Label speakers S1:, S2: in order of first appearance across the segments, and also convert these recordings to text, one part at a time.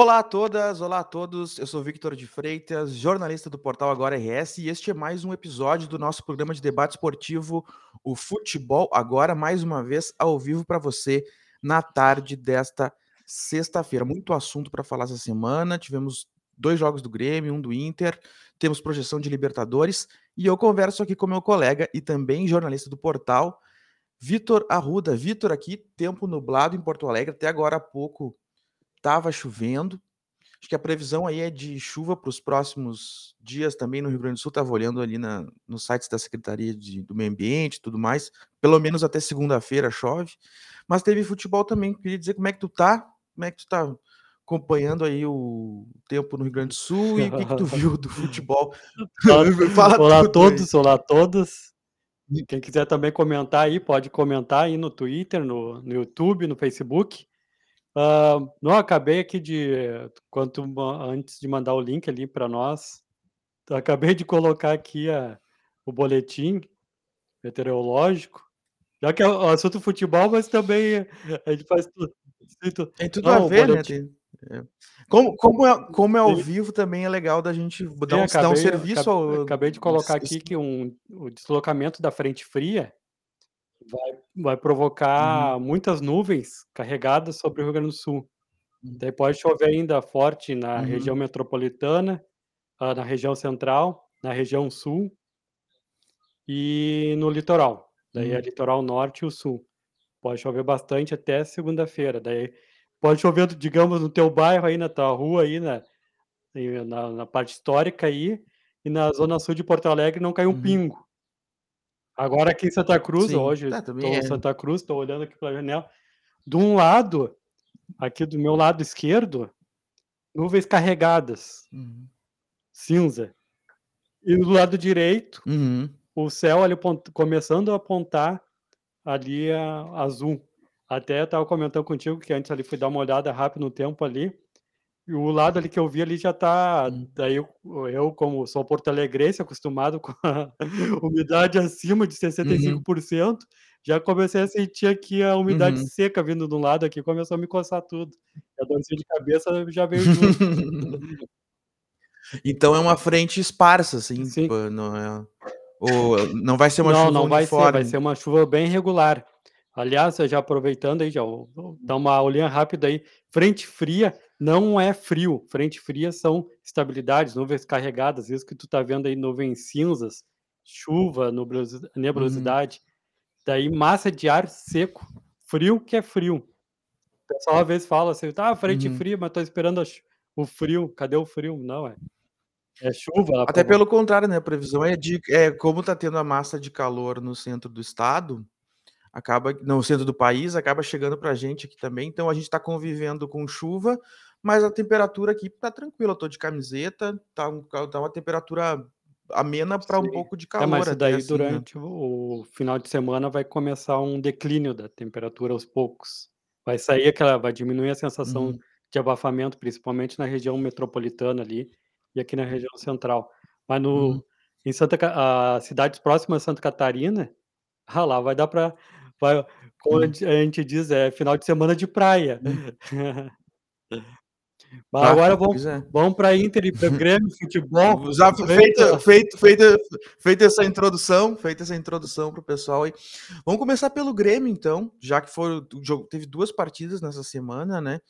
S1: Olá a todas, olá a todos. Eu sou Victor de Freitas, jornalista do portal Agora RS, e este é mais um episódio do nosso programa de debate esportivo, o Futebol Agora, mais uma vez ao vivo para você na tarde desta sexta-feira. Muito assunto para falar essa semana. Tivemos dois jogos do Grêmio, um do Inter, temos projeção de Libertadores, e eu converso aqui com meu colega e também jornalista do portal, Vitor Arruda. Vitor, aqui, tempo nublado em Porto Alegre, até agora há pouco estava chovendo. Acho que a previsão aí é de chuva para os próximos dias também no Rio Grande do Sul. Estava olhando ali na, nos sites da Secretaria de, do Meio Ambiente e tudo mais. Pelo menos até segunda-feira chove. Mas teve futebol também. Queria dizer como é que tu tá? Como é que tu tá acompanhando aí o tempo no Rio Grande do Sul e o que, que tu viu do futebol?
S2: Olá a todos, aí. olá a todos. Quem quiser também comentar aí, pode comentar aí no Twitter, no, no YouTube, no Facebook. Não acabei aqui de quanto antes de mandar o link ali para nós, acabei de colocar aqui a, o boletim meteorológico, já que é o assunto futebol, mas também a gente faz tudo.
S1: Tem tudo não, a ver, né? Tem, é. Como, como, é, como é ao Sim. vivo, também é legal da gente dar, um, acabei, dar um serviço
S2: acabei, ao. Acabei de colocar aqui que um, o deslocamento da frente fria vai, vai provocar uhum. muitas nuvens carregadas sobre o Rio Grande do Sul. Uhum. Daí pode chover ainda forte na uhum. região metropolitana, uh, na região central, na região sul e no litoral. Daí é uhum. litoral norte e o sul. Pode chover bastante até segunda-feira. Daí pode chover, digamos, no teu bairro aí, na tua rua aí, na, na, na parte histórica aí, e na zona sul de Porto Alegre não cai um uhum. pingo. Agora aqui em Santa Cruz, Sim, hoje tá, estou em é. Santa Cruz, estou olhando aqui pela janela. De um lado, aqui do meu lado esquerdo, nuvens carregadas, uhum. cinza. E do lado direito, uhum. o céu ali começando a apontar ali a, azul. Até estava comentando contigo que antes ali fui dar uma olhada rápido no tempo ali. O lado ali que eu vi ali já tá. Hum. Daí eu, eu, como sou porto-alegrense, acostumado com a umidade acima de 65%, uhum. já comecei a sentir aqui a umidade uhum. seca vindo do lado aqui, começou a me coçar tudo. A dorzinha de cabeça já veio junto.
S1: então é uma frente esparsa, assim, Sim. não é. Ou não vai ser uma
S2: não,
S1: chuva
S2: Não,
S1: vai
S2: ser, vai ser uma chuva bem regular. Aliás, já aproveitando aí, já vou dar uma olhinha rápida aí. Frente fria não é frio. Frente fria são estabilidades, nuvens carregadas. Isso que tu tá vendo aí, nuvens cinzas, chuva, uhum. nebulosidade. Uhum. Daí massa de ar seco, frio que é frio. O pessoal às vezes fala assim, tá, frente uhum. fria, mas tô esperando o frio. Cadê o frio? Não, é. É chuva.
S1: Até pelo contrário, né? A previsão é de é, como tá tendo a massa de calor no centro do estado acaba no centro do país, acaba chegando para a gente aqui também. Então a gente está convivendo com chuva, mas a temperatura aqui está tranquila. Eu tô de camiseta, tá, um, tá uma temperatura amena para um pouco de calor. É,
S2: mas daí assim, né? durante né? o final de semana vai começar um declínio da temperatura aos poucos. Vai sair aquela, vai diminuir a sensação uhum. de abafamento, principalmente na região metropolitana ali e aqui na região central. Mas no, uhum. em Santa, a cidades próximas a Santa Catarina, ah, lá vai dar para Vai, como a gente diz, é final de semana de praia. Tá, agora vamos
S1: é.
S2: vamos pra Inter e para Grêmio, futebol.
S1: Já feita, feito, feita, feita essa introdução, feita essa introdução para o pessoal aí. Vamos começar pelo Grêmio, então, já que foi o jogo, teve duas partidas nessa semana, né?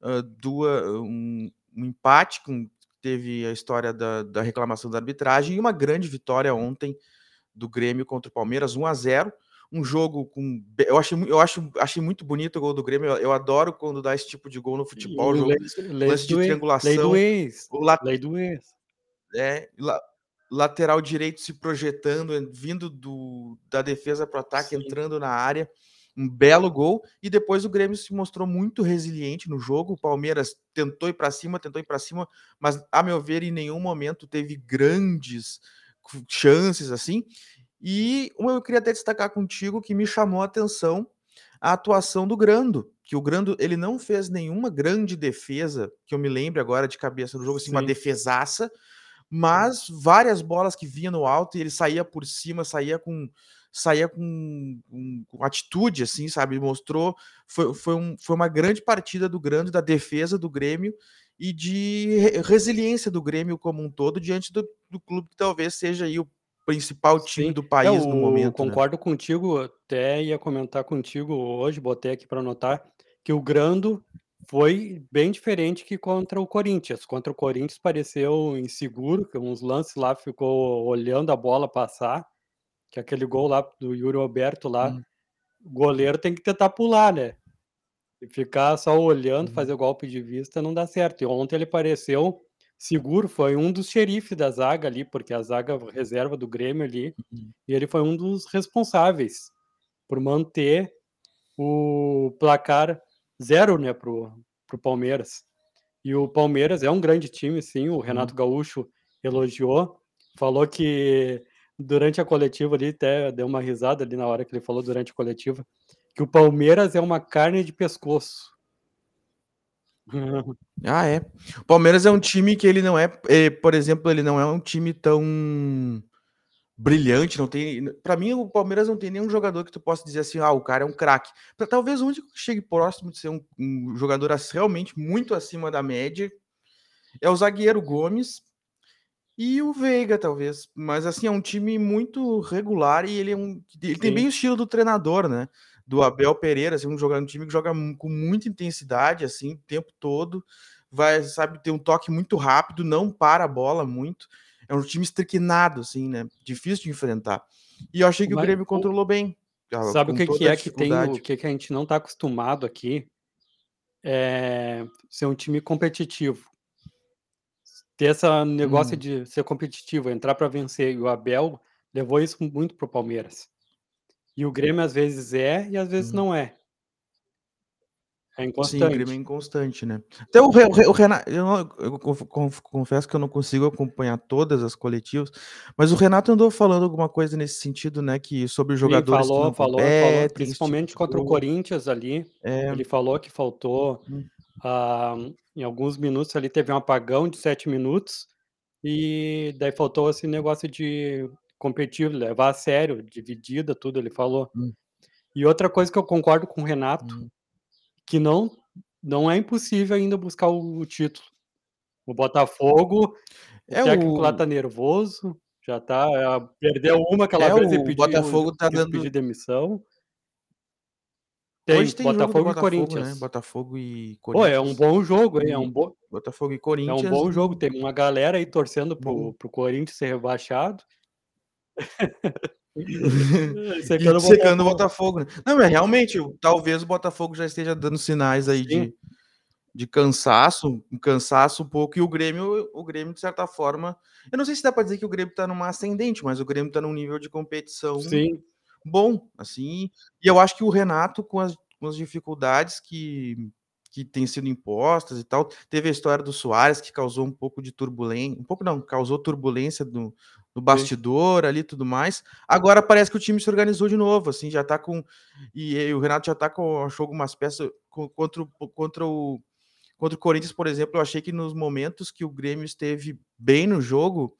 S1: Uh, duas, um, um empate com teve a história da, da reclamação da arbitragem e uma grande vitória ontem do Grêmio contra o Palmeiras, 1 a 0 um jogo com. Eu acho, eu acho, achei muito bonito o gol do Grêmio. Eu, eu adoro quando dá esse tipo de gol no futebol. Jogo, lei, lance de triangulação. Lei do
S2: ex. O. Lei do ex.
S1: É, la... lateral direito se projetando, vindo do, da defesa para o ataque, Sim. entrando na área. Um belo gol. E depois o Grêmio se mostrou muito resiliente no jogo. O Palmeiras tentou ir para cima, tentou ir para cima, mas, a meu ver, em nenhum momento teve grandes chances assim. E eu queria até destacar contigo que me chamou a atenção a atuação do Grando, que o Grando ele não fez nenhuma grande defesa, que eu me lembre agora de cabeça no jogo, assim, Sim. uma defesaça, mas várias bolas que vinha no alto e ele saía por cima, saía com saía com, com, com atitude, assim, sabe? Mostrou, foi, foi, um, foi uma grande partida do Grando, da defesa do Grêmio, e de re resiliência do Grêmio como um todo diante do do clube que talvez seja aí o principal time
S2: Sim,
S1: do
S2: é
S1: país no
S2: o
S1: momento, né.
S2: concordo contigo, até ia comentar contigo hoje, botei aqui para anotar, que o Grando foi bem diferente que contra o Corinthians. Contra o Corinthians pareceu inseguro, que uns lances lá ficou olhando a bola passar, que aquele gol lá do Yuri Alberto lá,
S1: Hum.
S2: o goleiro tem que tentar pular, né. E ficar só olhando,
S1: Uhum.
S2: fazer golpe de vista não dá certo. E ontem ele pareceu seguro, foi um dos xerife da zaga ali, porque a zaga reserva do Grêmio ali,
S1: Uhum.
S2: e ele foi um dos responsáveis por manter o placar 0, né, para o para o Palmeiras. E o Palmeiras é um grande time sim, o. Renato Gaúcho elogiou, falou que durante a coletiva ali, até deu uma risada ali na hora que ele falou durante a coletiva, que o Palmeiras é uma carne de pescoço.
S1: Ah, é. O Palmeiras é um time que ele não é, eh, por exemplo, ele não é um time tão brilhante, não tem pra mim o Palmeiras não tem nenhum jogador que tu possa dizer assim: "Ah, o cara é um craque". Talvez o único que chegue próximo de ser um um jogador realmente muito acima da média, é o zagueiro Gomes e o Veiga talvez, mas assim, é um time muito regular e ele é um ele tem bem o estilo do treinador, né, do Abel Pereira, assim, um joga um time que joga com muita intensidade, assim, o tempo todo, vai sabe, ter um toque muito rápido, não para a bola muito, é um time estriquinado, assim, né, difícil de enfrentar. E eu achei que o
S2: Mas
S1: Grêmio
S2: o
S1: controlou bem, ah,
S2: sabe o que que é que tem o que que a gente não tá acostumado aqui? Eh, ser um time competitivo. Ter essa negócio
S1: Hum.
S2: de ser competitivo, entrar pra vencer, e o Abel levou isso muito para o Palmeiras. E o Grêmio às vezes é e às vezes
S1: Hum.
S2: não é. É
S1: Sim, o Grêmio é
S2: inconstante.
S1: inconstante, né. Até o Re o Re o Rena eu não eu conf conf confesso que eu não consigo acompanhar todas as coletivas, mas o Renato andou falando alguma coisa nesse sentido, né, que sobre os jogadores que
S2: falou, falou, falou,
S1: competem, esse tipo
S2: principalmente contra o. Corinthians ali,
S1: É.
S2: ele falou que faltou, ah, em alguns minutos ali teve um apagão de 7 minutos, e daí faltou esse negócio de competir, levar a sério, dividida, tudo, ele falou.
S1: Hum.
S2: E outra coisa que eu concordo com o Renato,
S1: Hum.
S2: que não não é impossível ainda buscar o título. O Botafogo, o
S1: É
S2: técnico lá
S1: o
S2: tá nervoso, já tá perdeu uma aquela
S1: É,
S2: vez e
S1: o
S2: pediu
S1: Botafogo tá dando
S2: pedir demissão.
S1: Hoje
S2: Tem,
S1: tem jogo do
S2: Botafogo e
S1: Botafogo, né,
S2: Corinthians.
S1: Botafogo e
S2: Pô, é um
S1: Corinthians.
S2: bom jogo, hein, é um
S1: E
S2: bo
S1: Botafogo e
S2: é um
S1: Corinthians
S2: bom jogo, tem uma galera aí torcendo para
S1: Bom.
S2: o para o Corinthians ser rebaixado. Secando o
S1: secando o
S2: Botafogo.
S1: Né. Não, mas realmente, talvez o Botafogo já esteja dando sinais aí
S2: Sim.
S1: de de cansaço, um cansaço um pouco, e o Grêmio o Grêmio de certa forma eu não sei se dá pra dizer que o Grêmio tá numa ascendente, mas o Grêmio tá num nível de competição
S2: Sim.
S1: bom, assim, e eu acho que o Renato com as com as dificuldades que que têm sido impostas e tal, teve a história do Soares que causou um pouco de turbulen um pouco não, causou turbulência no no
S2: Sim.
S1: bastidor ali e tudo mais, agora parece que o time se organizou de novo, assim, já tá com e aí o Renato já tá com achou algumas peças co contra o contra o contra o Corinthians, por exemplo, eu achei que nos momentos que o Grêmio esteve bem no jogo,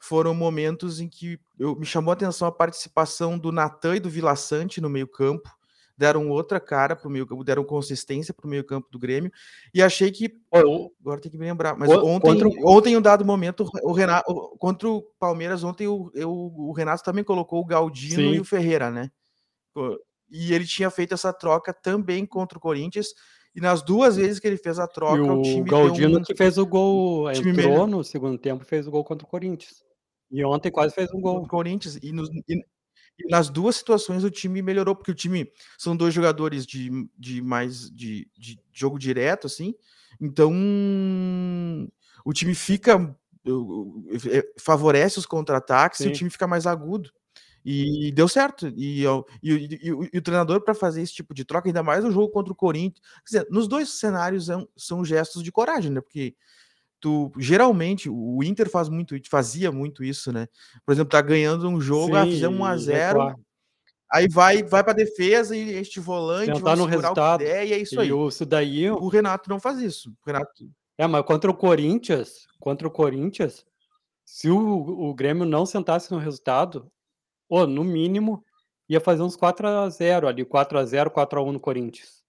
S1: foram momentos em que eu me chamou a atenção a participação do Natan e do Villa Sante no meio-campo, deram outra cara para o meio-campo, deram consistência para o meio-campo do Grêmio, e achei que agora tem que me lembrar, mas
S2: Co contra
S1: ontem
S2: o
S1: ontem em um dado momento o Rena o contra o Palmeiras ontem o eu o Renato também colocou o Galdino e o
S2: Sim.
S1: Ferreira, né. E ele tinha feito essa troca também contra o Corinthians, e nas 2 vezes que ele fez a
S2: E
S1: troca o
S2: o
S1: time deu
S2: Galdino
S1: um
S2: que fez o
S1: o
S2: gol,
S1: time melho
S2: entrou no segundo tempo e fez o gol contra o Corinthians. E ontem quase fez um
S1: Contra o
S2: gol.
S1: Corinthians e nos e e nas 2 situações o time melhorou, porque o time são 2 jogadores de de mais de de jogo direto, assim, então o time fica o o eh, favorece os contra-ataques e o time fica mais agudo. E deu certo, e o e o e o e o treinador pra fazer esse tipo de troca, ainda mais no jogo contra o Corinthians. Quer dizer, nos 2 cenários é um são gestos de coragem, né, porque tu geralmente o Inter faz muito fazia muito isso, né. Por exemplo, tá ganhando um jogo,
S2: Sim,
S1: "Ah, fizemos um a
S2: e
S1: zero",
S2: recuar.
S1: aí vai vai pra defesa e de volante,
S2: Tentar
S1: vamos
S2: no resultado.
S1: der e é isso
S2: E
S1: aí.
S2: o isso daí
S1: O Renato não faz isso, o Renato
S2: É, mas contra o Corinthians contra o Corinthians, se o o Grêmio não sentasse no resultado, pô, no mínimo ia fazer uns 4 a 0 ali, 4 a 0, 4 a 1 no Corinthians.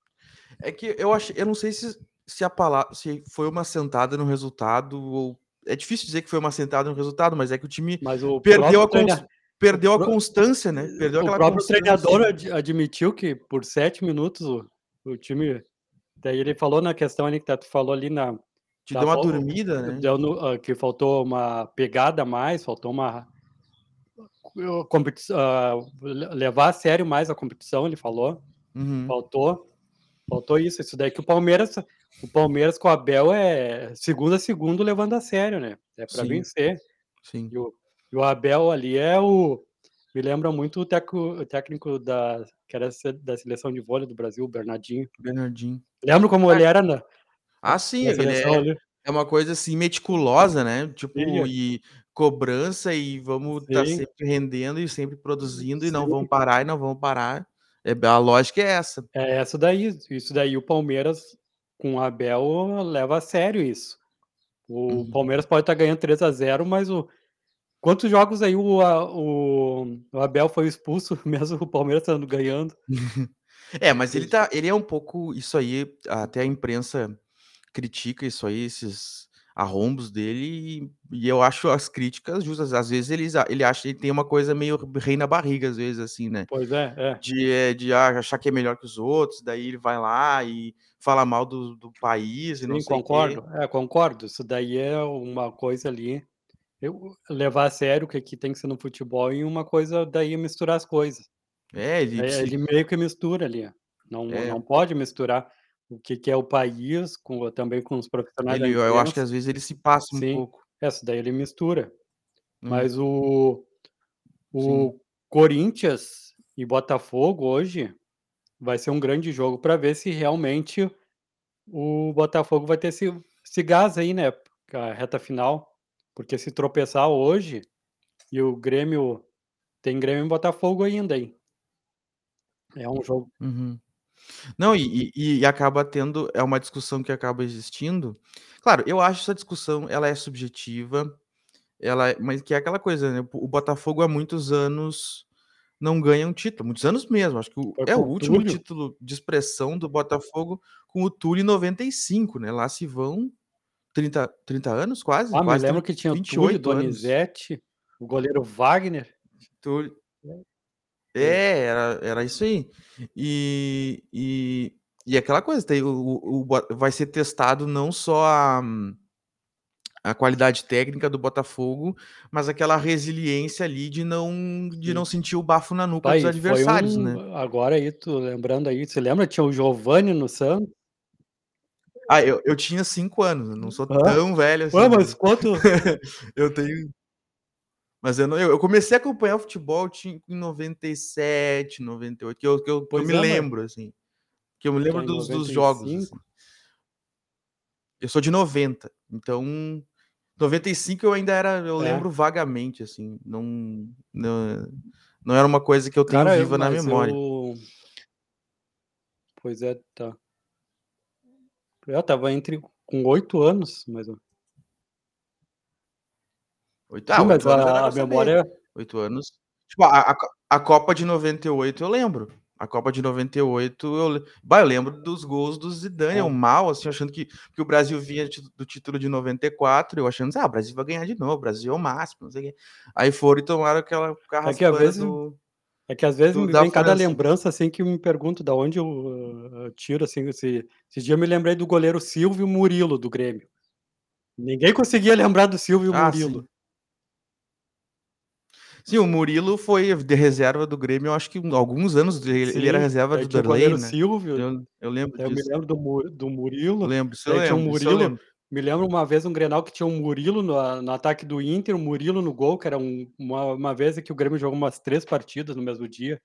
S1: É que eu achei eu não sei se se a palavra se foi uma sentada no resultado ou é difícil dizer que foi uma sentada no resultado, mas é que o time perdeu a cons perdeu a constância, né, perdeu
S2: o próprio
S1: constância.
S2: treinador ad admitiu que por 7 minutos o o time daí ele falou na questão ali que tu falou ali na
S1: Te deu uma
S2: fal
S1: dormida, né.
S2: deu no hã, que faltou uma pegada a mais, faltou uma le levar a sério mais a competição, ele falou.
S1: Uhum.
S2: Faltou faltou isso, isso daí que o Palmeiras o Palmeiras com o Abel é segundo a segundo levando a sério, né, é
S1: Sim.
S2: vencer.
S1: Sim.
S2: E o e o Abel ali é o me lembra muito o teco o técnico da que era da seleção de vôlei do Brasil, o Bernardinho.
S1: Bernardinho.
S2: Lembra como ele era na
S1: Ah, sim,
S2: na
S1: ele
S2: seleção
S1: é
S2: ali?
S1: é uma coisa, assim, meticulosa, né, tipo,
S2: Sim.
S1: e cobrança e vamos estar
S2: Sim.
S1: sempre rendendo e sempre produzindo e não vamos
S2: Sim.
S1: parar e não vamos parar. É a lógica é essa.
S2: É essa daí, isso daí o Palmeiras com o Abel leva a sério isso. O
S1: Uhum.
S2: Palmeiras pode estar ganhando 3-0, mas o quantos jogos aí o a o o Abel foi expulso mesmo o Palmeiras estando ganhando?
S1: É, mas ele tá ele é um pouco isso aí até a imprensa critica isso aí, esses arrombos dele e e eu acho as críticas justas. Às vezes eles a ele acha ele tem uma coisa meio rei na barriga, às vezes, assim, né,
S2: Pois é, é.
S1: de, eh, de a achar que é melhor que os outros, daí ele vai lá e fala mal do do país e não
S2: Sim,
S1: sei
S2: concordo. É, concordo, isso daí é uma coisa ali eu levar a sério o que que tem que ser no futebol e uma coisa daí misturar as coisas.
S1: É, ele
S2: É, ele meio que mistura ali, não
S1: É.
S2: não pode misturar o que que é o país com também com os profissionais
S1: Ele eu acho que às vezes ele se passa um
S2: Sim,
S1: pouco.
S2: essa daí ele mistura.
S1: Hum.
S2: Mas o
S1: Sim.
S2: o Corinthians e Botafogo hoje vai ser um grande jogo pra ver se realmente o Botafogo vai ter esse esse gás aí, né, pra reta final, porque se tropeçar hoje e o Grêmio tem Grêmio e Botafogo ainda, hein. É um jogo
S1: Uhum. Não, e e e acaba tendo é uma discussão que acaba existindo. Claro, eu acho essa discussão ela é subjetiva, ela é mas que é aquela coisa, né, o Botafogo há muitos anos não ganha um título, muitos anos mesmo, acho que o
S2: Foi
S1: é o
S2: com o
S1: último
S2: Túlio.
S1: título de expressão do Botafogo com o Túlio em 95, né, lá se vão 30 30 anos quase,
S2: Ah, me
S1: quase
S2: lembro
S1: trin
S2: que tinha o
S1: vinte e
S2: Túlio,
S1: oito anos.
S2: Donizete, o goleiro Wagner.
S1: Túlio
S2: É.
S1: É, era era isso aí. E e e aquela coisa, tem o o o vai ser testado não só a a qualidade técnica do Botafogo, mas aquela resiliência ali de não de não sentir o bafo na nuca
S2: Tá
S1: dos adversários, né.
S2: um agora aí tu lembrando aí, você lembra tinha o Giovani no Santos?
S1: Ah, eu eu tinha 5 anos, não sou
S2: Hã?
S1: tão velho
S2: Ué,
S1: assim,
S2: mas
S1: mas
S2: quanto
S1: eu tenho mas eu não eu eu comecei a acompanhar o futebol em 97, 98, que eu que eu que eu me
S2: é, mas
S1: lembro, assim, que eu me
S2: Tá
S1: lembro
S2: em
S1: dos dos jogos, assim. Eu sou de 90, então 95 eu ainda era eu
S2: É.
S1: lembro vagamente, assim, não não não era uma coisa que eu tenho
S2: Cara, eu
S1: viva na
S2: mas
S1: memória.
S2: eu Pois é, tá. É, estava entre com 8 anos, mais
S1: 8 ah,
S2: Sim, mas
S1: 8 anos já dá
S2: a memória
S1: 8 anos tipo, a a a Copa de 98 eu lembro, a Copa de 98 eu bah, eu lembro dos gols do Zidane,
S2: É.
S1: mal, assim, achando que que o Brasil vinha do título de 94, eu achando "Ah, o Brasil vai ganhar de novo, o Brasil é o máximo, não sei o quê". Aí foram e tomaram aquela
S2: É que às
S1: carraspana
S2: vezes
S1: do
S2: é que às vezes
S1: do
S2: me vem cada lembrança, assim, que eu me pergunto da onde eu, hã, tiro, assim, esse esse dia eu me lembrei do goleiro Silvio Murilo do Grêmio. Ninguém conseguia lembrar do Silvio
S1: Ah,
S2: Murilo.
S1: sim. Sim, o Murilo foi de reserva do Grêmio, eu acho que um alguns anos ele ele era
S2: Sim,
S1: reserva
S2: daí
S1: do Darley, né.
S2: Silvio,
S1: Eu eu lembro
S2: eu me
S1: disso.
S2: lembro do do Murilo,
S1: Lembro, isso eu lembro, eu
S2: Murilo
S1: lembro.
S2: me lembro uma vez um Grenal que tinha o Murilo no no ataque do Inter, o Murilo no gol, que era um uma uma vez que o Grêmio jogou umas 3 partidas no mesmo dia.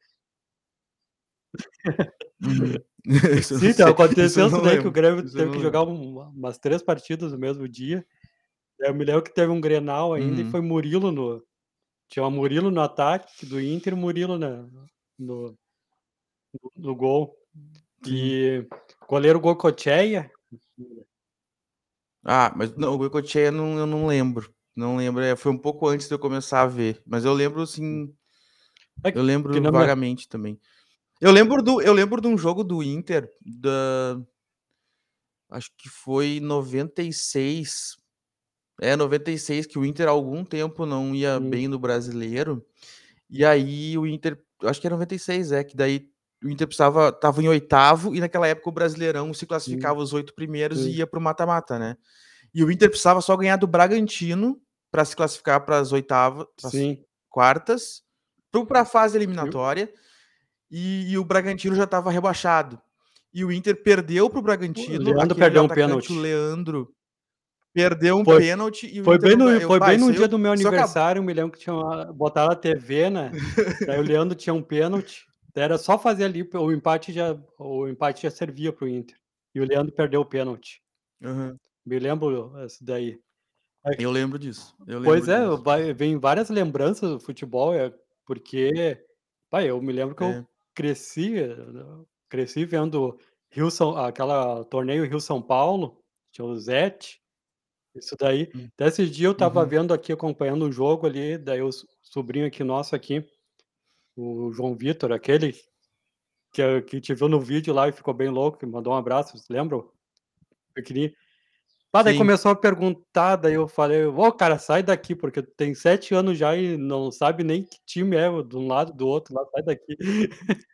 S1: Eu
S2: Sim, então
S1: sei, isso eu
S2: daí que o Grêmio
S1: isso eu
S2: teve que jogar um umas 3 partidas no mesmo dia. Eu me lembro que teve um Grenal ainda e
S1: Uhum.
S2: foi Murilo no tinha o Murilo no ataque do Inter e o Murilo na no no no gol. E goleiro Goicoechea
S1: Ah, mas não, o Goicoechea não eu não lembro, não lembro, é, foi um pouco antes de eu começar a ver, mas eu lembro, assim
S2: É
S1: eu lembro vagamente também. Eu lembro do eu lembro de um jogo do Inter, da Acho que foi 96. É, 96 que o Inter há algum tempo não ia
S2: Sim.
S1: bem no brasileiro, e aí o Inter acho que é 96, é, que daí o Inter precisava estava em 8º e naquela época o Brasileirão se
S2: Sim.
S1: classificava os 8 primeiros e
S2: Sim.
S1: ia para o mata-mata, né. E o Inter precisava só ganhar do Bragantino para se classificar para as 8º para as
S2: Sim.
S1: quartas, para o a fase
S2: E o
S1: eliminatória, e e o Bragantino já estava rebaixado. E o Inter perdeu para o
S2: O
S1: Bragantino,
S2: Leandro
S1: aquele
S2: perdeu um
S1: atacante, o
S2: pênalti.
S1: Leandro, perdeu um
S2: Foi
S1: pênalti e o
S2: foi
S1: Inter
S2: bem no foi bem
S1: isso
S2: no dia
S1: eu
S2: do meu
S1: isso
S2: aniversário, me lembro que tinha botaram a TV, né, daí o Leandro tinha um pênalti, era só fazer ali o empate já o empate já servia para o Inter, e o Leandro perdeu o pênalti.
S1: Aham.
S2: Me lembro essa daí. Aí
S1: Eu lembro disso, eu lembro
S2: Pois é,
S1: disso.
S2: vai vem várias lembranças do futebol, eh, porque, bah, eu me lembro que eu
S1: É.
S2: cresci, eh, cresci vendo Rio-São aquela torneio Rio-São Paulo, tinha o Zete, isso daí.
S1: Hum.
S2: Até esse dia eu estava
S1: Uhum.
S2: vendo aqui, acompanhando o jogo ali, daí o so sobrinho aqui nosso aqui, o João Vitor, aquele que que te viu no vídeo lá e ficou bem louco, que mandou um abraço, você lembra? Pequenininho. Ah, daí
S1: Sim.
S2: começou a perguntar, daí eu falei: "Ô cara, sai daqui, porque tu tem 7 anos já e não sabe nem que time é o de um lado, do outro lá, sai daqui".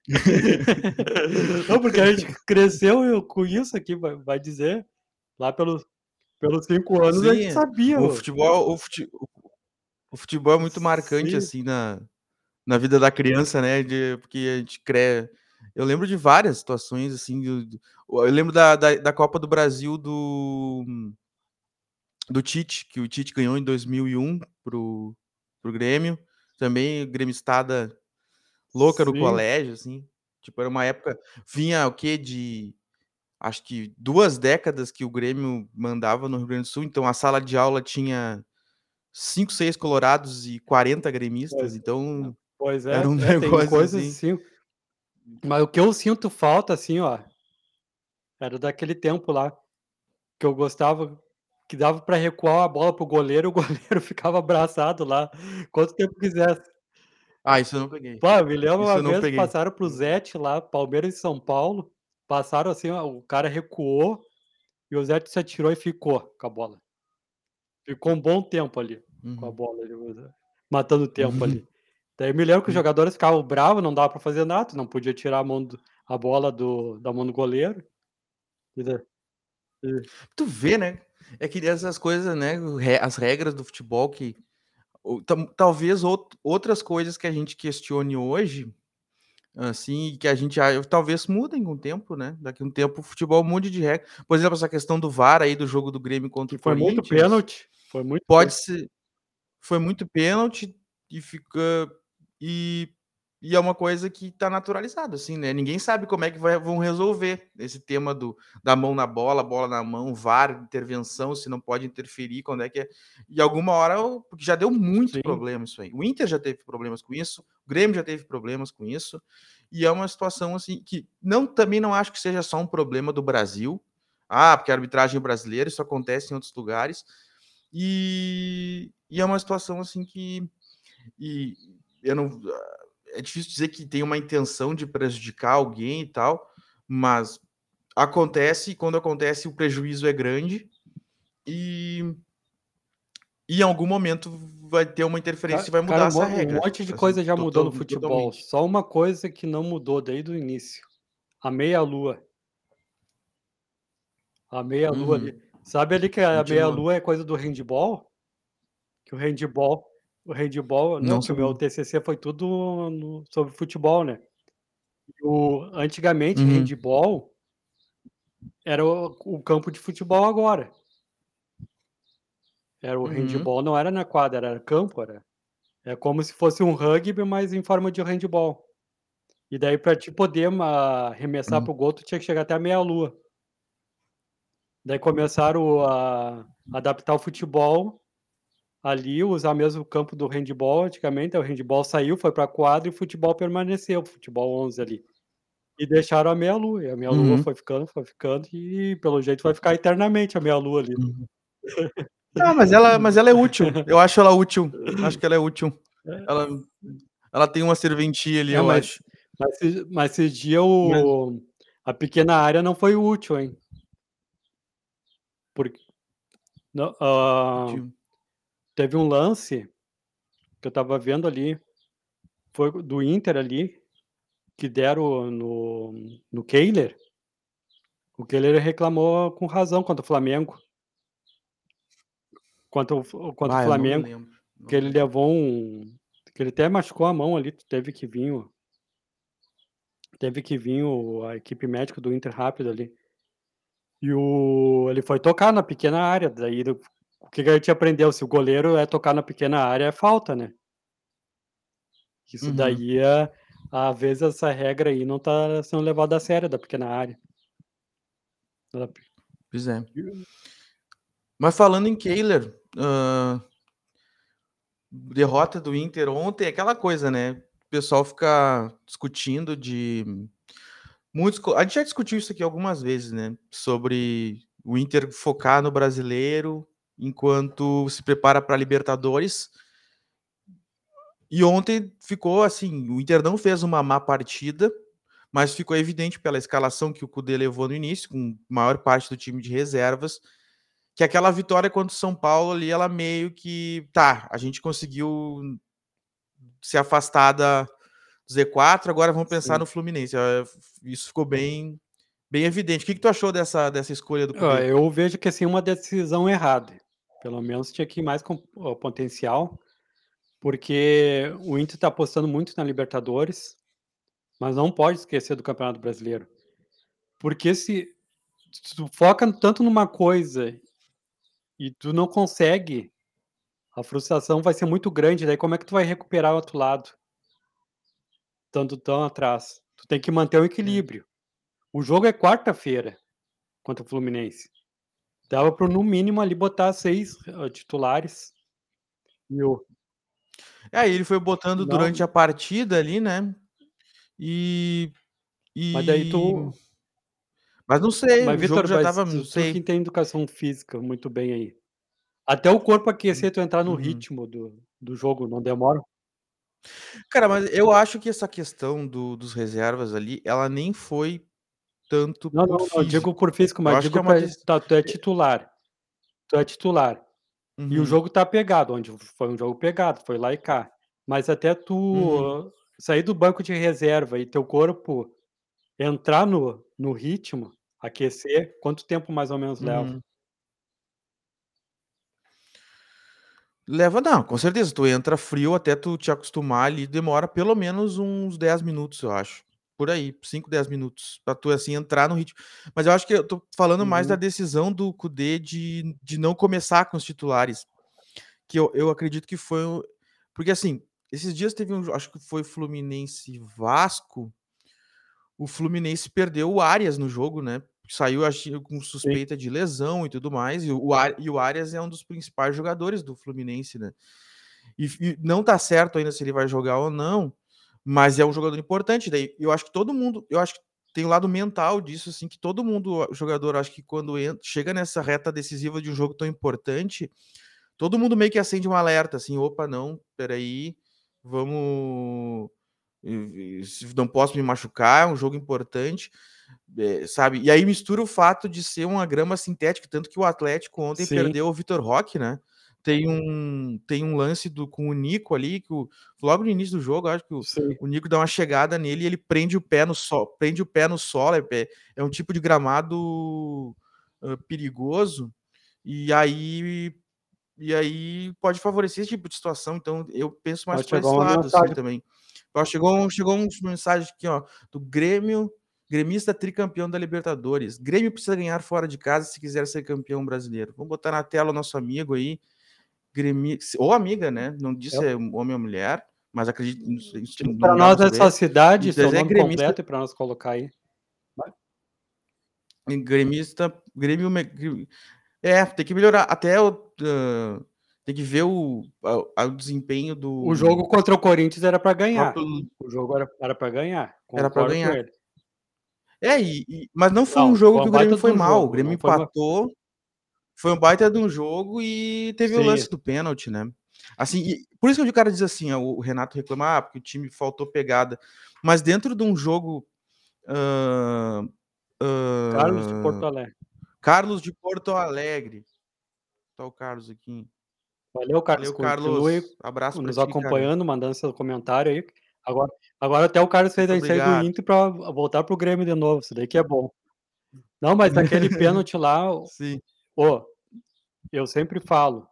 S2: Não, porque a gente cresceu eu com isso aqui, vai vai dizer, lá pelos pelos 5 anos a
S1: Sim,
S2: gente
S1: é.
S2: sabia
S1: O
S2: o
S1: futebol o fute o futebol é muito marcante,
S2: Sim.
S1: assim, na na vida da criança, né, de porque a gente cre eu lembro de várias situações, assim, do eu lembro da da da Copa do Brasil do do Tite, que o Tite ganhou em 2001 para o para o Grêmio, também gremistada louca no
S2: Sim.
S1: colégio, assim, tipo, era uma época vinha o quê? De acho que 2 décadas que o Grêmio mandava no Rio Grande do Sul, então a sala de aula tinha 5, 6 colorados e 40 gremistas,
S2: Pois é.
S1: então
S2: Pois
S1: era
S2: é,
S1: um
S2: é,
S1: negócio
S2: coisas
S1: assim.
S2: assim mas o que eu sinto falta, assim, ó era daquele tempo lá, que eu gostava que dava para recuar a bola para o goleiro, o goleiro ficava abraçado lá, quanto tempo quisesse.
S1: Ah, isso eu não peguei.
S2: Bah, me lembro
S1: Isso
S2: uma vez
S1: peguei.
S2: passaram para o Zete lá, Palmeiras e São Paulo, passaram assim, o cara recuou, e o Zete se atirou e ficou com a bola. Ficou um bom tempo ali, com a
S1: Uhum.
S2: bola matando o tempo ali. Daí me lembro que os
S1: Hum.
S2: jogadores ficavam bravo, não dava para fazer nada, não podia tirar a mão do a bola do da mão do goleiro. E e
S1: Tu vê, né, é que essas coisas, né, as regras do futebol que talvez out outras coisas que a gente questione hoje, assim, que a gente a talvez mudem com o tempo, né, daqui um tempo o futebol mude de regra. Por exemplo, essa questão do VAR aí, do jogo do Grêmio contra o
S2: foi muito
S1: Corinthians,
S2: pênalti, foi muito
S1: pode
S2: pê
S1: ser foi muito pênalti e fica e e é uma coisa que tá naturalizado, assim, né, ninguém sabe como é que vai vão resolver esse tema do da mão na bola, bola na mão, VAR, intervenção, se não pode interferir, quando é que é e alguma hora porque já deu muito
S2: Sim.
S1: problema isso aí. O Inter já teve problemas com isso, o Grêmio já teve problemas com isso, e é uma situação, assim, que não também não acho que seja só um problema do Brasil. Ah, porque a arbitragem brasileira, isso acontece em outros lugares, e e é uma situação, assim, que e eu não é difícil dizer que tem uma intenção de prejudicar alguém e tal, mas acontece e quando acontece o prejuízo é grande, e e em algum momento vai ter uma interferência e vai
S2: cara,
S1: mudar
S2: um
S1: essa
S2: um
S1: regra,
S2: monte de
S1: assim,
S2: coisa já mudou no futebol,
S1: totalmente.
S2: só uma coisa que não mudou desde o início, a meia lua. A meia lua
S1: Uhum.
S2: ali. Sabe ali que a meia
S1: Continua.
S2: lua é coisa do handball? Que o handball o handball não,
S1: Não
S2: que o meu. TCC foi tudo no sobre futebol, né. O antigamente
S1: Uhum.
S2: handball era o o campo de futebol agora. Era o
S1: Uhum.
S2: handball não era na quadra, era campo, era é como se fosse um rugby, mas em forma de handball. E daí pra te poder ma arremessar
S1: Hum.
S2: para o gol, tu tinha que chegar até a meia lua. Daí começaram a adaptar o futebol, ali, usar mesmo o campo do handball, antigamente, o handball saiu, foi pra quadra e o futebol permaneceu, o futebol 11 ali. E deixaram a meia lua, e a meia lua
S1: Uhum.
S2: foi ficando, foi ficando e pelo jeito vai ficar eternamente a meia lua ali.
S1: Uhum. Ah, mas ela mas ela é útil, eu acho ela útil, acho que ela é útil. Ela ela tem uma serventia ali,
S2: É,
S1: eu
S2: mas
S1: acho.
S2: mas esse mas esse dia o a pequena área não foi útil, hein. Porque não, hã, teve um lance que eu estava vendo ali, foi do Inter ali, que deram no no Kehler. O Kehler reclamou com razão contra o Flamengo. Contra o contra o
S1: eu não
S2: Flamengo,
S1: lembro, não
S2: que ele
S1: lembro.
S2: levou um que ele até machucou a mão ali, teve que vir teve que vir o a equipe médica do Inter rápido ali. E o ele foi tocar na pequena área, daí o que a gente aprendeu? Se o goleiro é tocar na pequena área, é falta, né. Isso
S1: Uhum.
S2: daí é às vezes essa regra aí não tá sendo levada a sério, da pequena área.
S1: Pois é. Mas falando em Kehler, derrota do Inter ontem, aquela coisa, né, o pessoal fica discutindo de muitos a gente já discutiu isso aqui algumas vezes, né, sobre o Inter focar no brasileiro, enquanto se prepara pra Libertadores. E ontem ficou assim, o Inter não fez uma má partida, mas ficou evidente pela escalação que o Kudê levou no início, com maior parte do time de reservas, que aquela vitória contra o São Paulo ali, ela meio que tá, a gente conseguiu se afastar da do Z4, agora vamos pensar
S2: Sim.
S1: no Fluminense, f isso ficou bem bem evidente. O que que tu achou dessa dessa escolha do Kudê?
S2: eu vejo que, assim, uma decisão errada. Pelo menos tinha que ir mais com o potencial, porque o Inter tá apostando muito na Libertadores, mas não pode esquecer do Campeonato Brasileiro. Porque se se tu foca tanto numa coisa e tu não consegue, a frustração vai ser muito grande, daí como é que tu vai recuperar o outro lado? Estando tão atrás. Tu tem que manter o equilíbrio. O jogo é quarta-feira, contra o Fluminense. Dava para no mínimo ali botar 6, hã, titulares. E o
S1: É, ele foi botando durante
S2: Não
S1: a partida ali, né, e
S2: Mas daí
S1: e
S2: tu
S1: mas não sei,
S2: Mas
S1: o jogo
S2: Vitor,
S1: já
S2: mas
S1: estava não
S2: tu tu que
S1: sei.
S2: entende educação física muito bem aí. Até o corpo
S1: Hum,
S2: aquecer, tu entrar no
S1: uhum.
S2: ritmo do do jogo não demora?
S1: Cara, mas eu acho que essa questão do dos reservas ali, ela nem foi tanto
S2: Não,
S1: por
S2: não, não digo
S1: físico.
S2: por físico,
S1: Eu
S2: mas
S1: acho que
S2: digo
S1: é uma
S2: pra
S1: des
S2: tá, tu é titular tu é titular, e o
S1: Uhum.
S2: jogo tá pegado, onde foi um jogo pegado, foi lá e cá. Mas até
S1: Uhum.
S2: tu sair do banco de reserva e teu corpo entrar no no ritmo, aquecer, quanto tempo mais ou menos leva?
S1: Uhum. Leva não, com certeza, tu entra frio até tu te acostumar ali, demora pelo menos uns 10 minutos, eu acho, por aí, 5, 10 minutos, pra tu, assim, entrar no ritmo. Mas eu acho que eu tô falando mais da
S2: Uhum.
S1: decisão do Kudê de de não começar com os titulares, que eu eu acredito que foi porque, assim, esses dias teve um acho que foi Fluminense Vasco o Fluminense perdeu o Arias no jogo, né, saiu acho com
S2: Sim.
S1: suspeita de lesão e tudo mais, e o Ari e o Arias é um dos principais jogadores do Fluminense, né. E e não tá certo ainda se ele vai jogar ou não, mas é um jogador importante, daí eu acho que todo mundo eu acho que tem o lado mental disso, assim, que todo mundo jogador, acho que quando en chega nessa reta decisiva de um jogo tão importante, todo mundo meio que acende um alerta, assim: "Opa, não, espera aí, vamos não posso me machucar, é um jogo importante", eh, sabe. E aí mistura o fato de ser uma grama sintética, tanto que o Atlético ontem
S2: Sim.
S1: perdeu o Vitor Roque, né. Tem um tem um lance do com o Nico ali, que o logo no início do jogo, acho que o o Nico dá uma chegada nele e ele prende o pé no so prende o pé no solo, é é é um tipo de gramado, hã, perigoso, e aí e aí pode favorecer esse tipo de situação, então eu penso mais
S2: chegou
S1: esse lado, assim, também. Ó, chegou chegou uns mensagem aqui, ó, do Grêmio, gremista tricampeão da Libertadores: "Grêmio precisa ganhar fora de casa se quiser ser campeão brasileiro". Vamos botar na tela o nosso amigo aí, gremi ou amiga, né, não disse se
S2: Eu
S1: é homem ou mulher, mas acredito dá
S2: nós
S1: saber,
S2: cidade, seu
S1: é
S2: nome
S1: gremista
S2: completo pra nós colocar aí.
S1: Gremista, Grêmio é, tem que melhorar, até o hã, tem que ver o a o desempenho
S2: O jogo
S1: do
S2: contra o Corinthians era pra ganhar,
S1: próprio
S2: o jogo era pra ganhar,
S1: Era
S2: com
S1: ganhar. É, e e mas não foi um
S2: Não,
S1: jogo
S2: foi
S1: que
S2: um
S1: o Grêmio foi
S2: um
S1: mal, o
S2: jogo,
S1: Grêmio
S2: não foi
S1: empatou, foi um baita de um jogo e teve o
S2: Sim.
S1: lance do pênalti, né. Assim, e por isso que o cara diz assim, o Renato reclama: "Ah, porque o time faltou pegada", mas dentro de um jogo, hã
S2: Carlos de Porto Alegre.
S1: Carlos de Porto Alegre. Tá o Carlos aqui.
S2: Valeu, Carlos.
S1: Valeu, Carlos. Abraço
S2: nos
S1: ti, cara.
S2: acompanhando, mandando seu comentário aí. Agora agora até o Carlos fez a sair do. Inter pra voltar para o Grêmio de novo, isso daí que é bom. Não, mas aquele pênalti lá,
S1: Sim.
S2: ô, eu sempre falo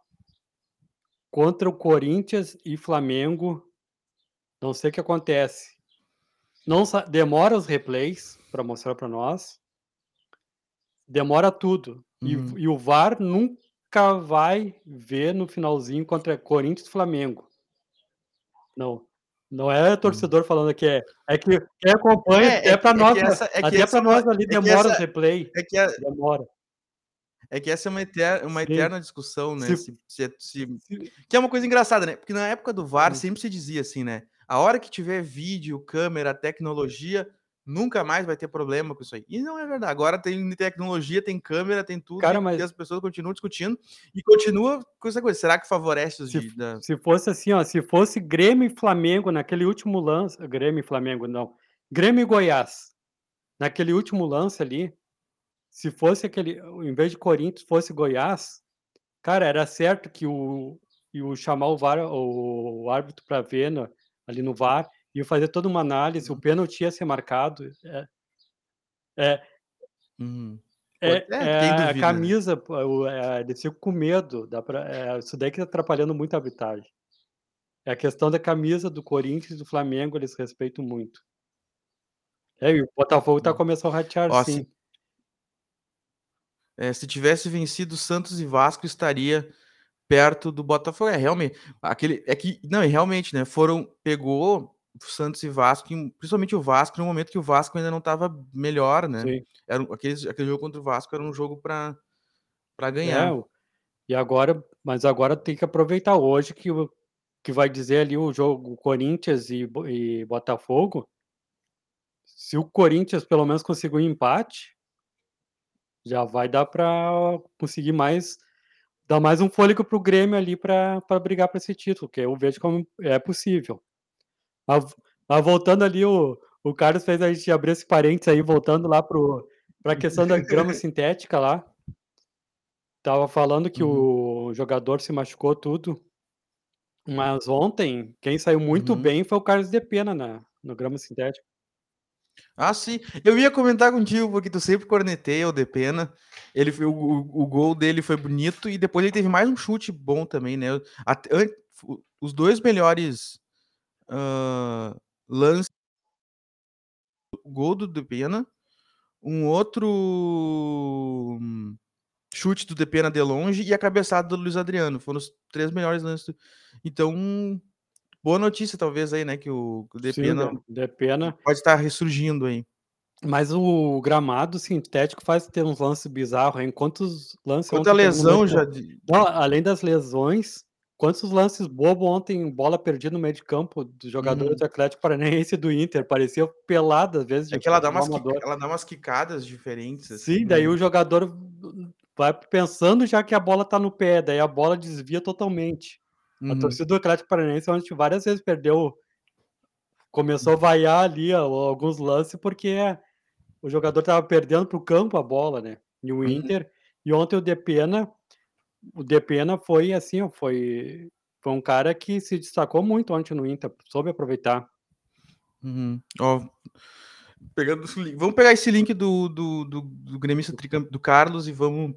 S2: contra o Corinthians e Flamengo, não sei o que acontece. Não demora os replays pra mostrar pra nós. Demora tudo. E
S1: Uhum.
S2: e o VAR nunca vai ver no finalzinho contra Corinthians e Flamengo. Não, não é
S1: Hum.
S2: torcedor falando que é é que quem acompanha,
S1: É, é
S2: até pra
S1: é
S2: nós
S1: essa é que
S2: até pra
S1: é uma
S2: nós ali
S1: é
S2: demora
S1: essa
S2: replay,
S1: é que a
S2: demora.
S1: é que essa é uma eter uma
S2: Sim.
S1: eterna discussão, né,
S2: Se
S1: se se que é uma coisa engraçada, né, porque na época do VAR
S2: Hum.
S1: sempre se dizia assim, né: "A hora que tiver vídeo, câmera, tecnologia, nunca mais vai ter problema com isso aí". E não é verdade, agora tem tecnologia, tem câmera, tem tudo
S2: Cara,
S1: e e
S2: mas
S1: as pessoas continuam discutindo e continua com essa coisa, será que favorece os
S2: Se
S1: de da
S2: se fosse assim, ó, se fosse Grêmio e Flamengo naquele último lance Grêmio e Flamengo não, Grêmio e Goiás, naquele último lance ali, se fosse aquele em vez de Corinthians, fosse Goiás, cara, era certo que o iam chamar o VAR o árbitro pra ver na ali no VAR, iam fazer toda uma análise, o
S1: Uhum.
S2: pênalti ia ser marcado, é é
S1: Uhum.
S2: É
S1: é,
S2: é a
S1: né.
S2: camisa, o eh, eles ficam com medo, dá pra eh, isso daí que tá atrapalhando muito a arbitragem. É a questão da camisa do Corinthians e do Flamengo, eles respeitam muito. É, e o Botafogo tá
S1: Hum.
S2: começou a ratear
S1: Ó, se
S2: sim.
S1: É, se tivesse vencido Santos e Vasco, estaria perto do Botafogo. É, realmente, aquele é que não, e realmente, né, foram pegou Santos e Vasco principalmente o Vasco, no momento que o Vasco ainda não estava melhor, né.
S2: Sim.
S1: Era aqueles aquele jogo contra o Vasco era um jogo
S2: É,
S1: ganhar.
S2: o e agora mas agora tem que aproveitar hoje que que vai dizer ali o jogo Corinthians e e Botafogo se o Corinthians pelo menos conseguir um empate já vai dar pra conseguir mais dar mais um fôlego para o Grêmio ali pra brigar por esse título, que eu vejo como é possível. Mas mas voltando ali o o Carlos fez a gente abrir esse parênteses aí, voltando lá para o pra questão da grama sintética lá. Estava falando que
S1: Uhum.
S2: o jogador se machucou tudo. Mas ontem, quem saiu muito
S1: Uhum.
S2: bem foi o Carlos de Pena na no grama sintético.
S1: Ah, sim. Eu ia comentar contigo, porque tu sempre corneteia o de Pena. Ele o o o gol dele foi bonito e depois ele teve mais um chute bom também, né. Até os 2 melhores, hã, lance gol do de Pena, um outro chute do de Pena de longe e a cabeçada do Luís Adriano, foram os 3 melhores lances do então, boa notícia talvez aí, né, que o que o de
S2: Sim,
S1: Pena
S2: de de Pena
S1: pode estar ressurgindo aí.
S2: Mas o gramado sintético faz ter uns lances bizarro, hein. Quantos lances
S1: Quanta lesão já
S2: Não, além das lesões, quantos lances bobo ontem, bola perdida no meio de campo dos jogadores
S1: Uhum.
S2: do Atlético Paranaense e do Inter, parecia pelada às vezes
S1: É que ela dá umas
S2: amador.
S1: ela dá umas quicadas diferentes,
S2: Sim,
S1: assim,
S2: daí
S1: né.
S2: o jogador vai pensando já que a bola tá no pé, daí a bola desvia totalmente. A
S1: Uhum.
S2: torcida do Atlético Paranaense ontem várias vezes perdeu começou a vaiar ali a alguns lances, porque o jogador estava perdendo para o campo a bola, né. E o
S1: Uhum.
S2: Inter e ontem o de Pena o de Pena foi assim, foi foi um cara que se destacou muito ontem no Inter, soube aproveitar.
S1: Uhum. Pegando vamos pegar esse link do do do do gremista do Carlos e vamos